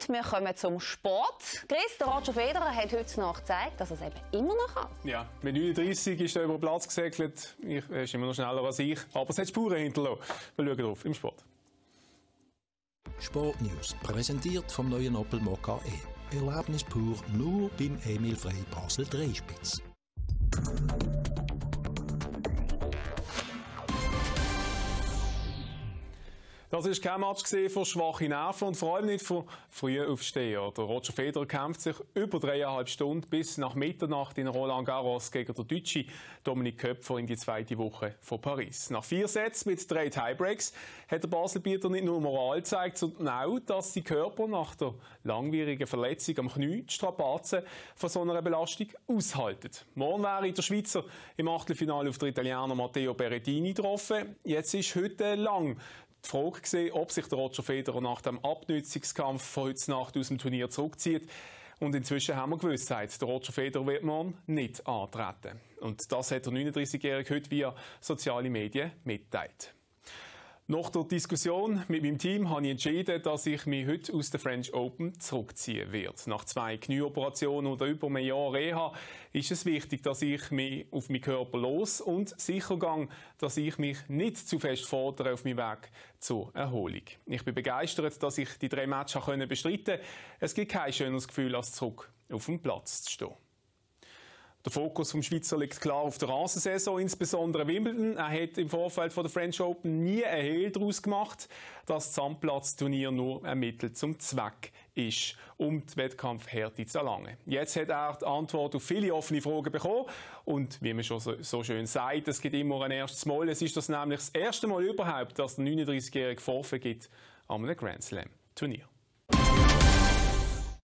Und wir kommen zum Sport. Chris, der Roger Federer hat heute noch gezeigt, dass er es eben immer noch kann. Ja, mit 39 ist er über den Platz gesegelt. er ist immer noch schneller als ich. Aber es hat Spuren hinterlassen. Wir schauen drauf im Sport. Sportnews, präsentiert vom neuen Opel Mokka E. Erlebnis pur nur beim Emil Frey Basel Dreispitz. Das war kein Match für schwache Nerven und vor allem nicht für frühe Aufsteher. Der Roger Federer kämpft sich über dreieinhalb Stunden bis nach Mitternacht in Roland Garros gegen den Deutschen Dominik Köpfer in die zweite Woche von Paris. Nach vier Sätzen mit drei Tiebreaks hat der Baselbieter nicht nur Moral gezeigt, sondern auch, dass sein Körper nach der langwierigen Verletzung am Knie die Strapazen von so einer Belastung aushalten. Morgen wäre der Schweizer im Achtelfinale auf den Italiener Matteo Berrettini getroffen. Jetzt ist heute lang die Frage gesehen, ob sich der Roger Federer nach dem Abnützungskampf von heute Nacht aus dem Turnier zurückzieht. Und inzwischen haben wir Gewissheit, der Roger Federer wird morgen nicht antreten. Und das hat der 39-Jährige heute via soziale Medien mitteilt. Nach der Diskussion mit meinem Team habe ich entschieden, dass ich mich heute aus der French Open zurückziehen werde. Nach zwei Knieoperationen und über einem Jahr Reha ist es wichtig, dass ich mich auf meinen Körper los und sicher gehe, dass ich mich nicht zu fest fordere auf meinem Weg zur Erholung. Ich bin begeistert, dass ich die drei Matches bestreiten konnte. Es gibt kein schöneres Gefühl, als zurück auf dem Platz zu stehen. Der Fokus vom Schweizer liegt klar auf der Rasensaison, insbesondere Wimbledon. Er hat im Vorfeld von der French Open nie ein Hehl daraus gemacht, dass das Sandplatzturnier nur ein Mittel zum Zweck ist, um die Wettkampfhärte zu erlangen. Jetzt hat er die Antwort auf viele offene Fragen bekommen und wie man schon so, schön sagt, es gibt immer ein erstes Mal. Es ist das nämlich das erste Mal überhaupt, dass der 39-jährige Vorfall gibt an einem Grand Slam Turnier.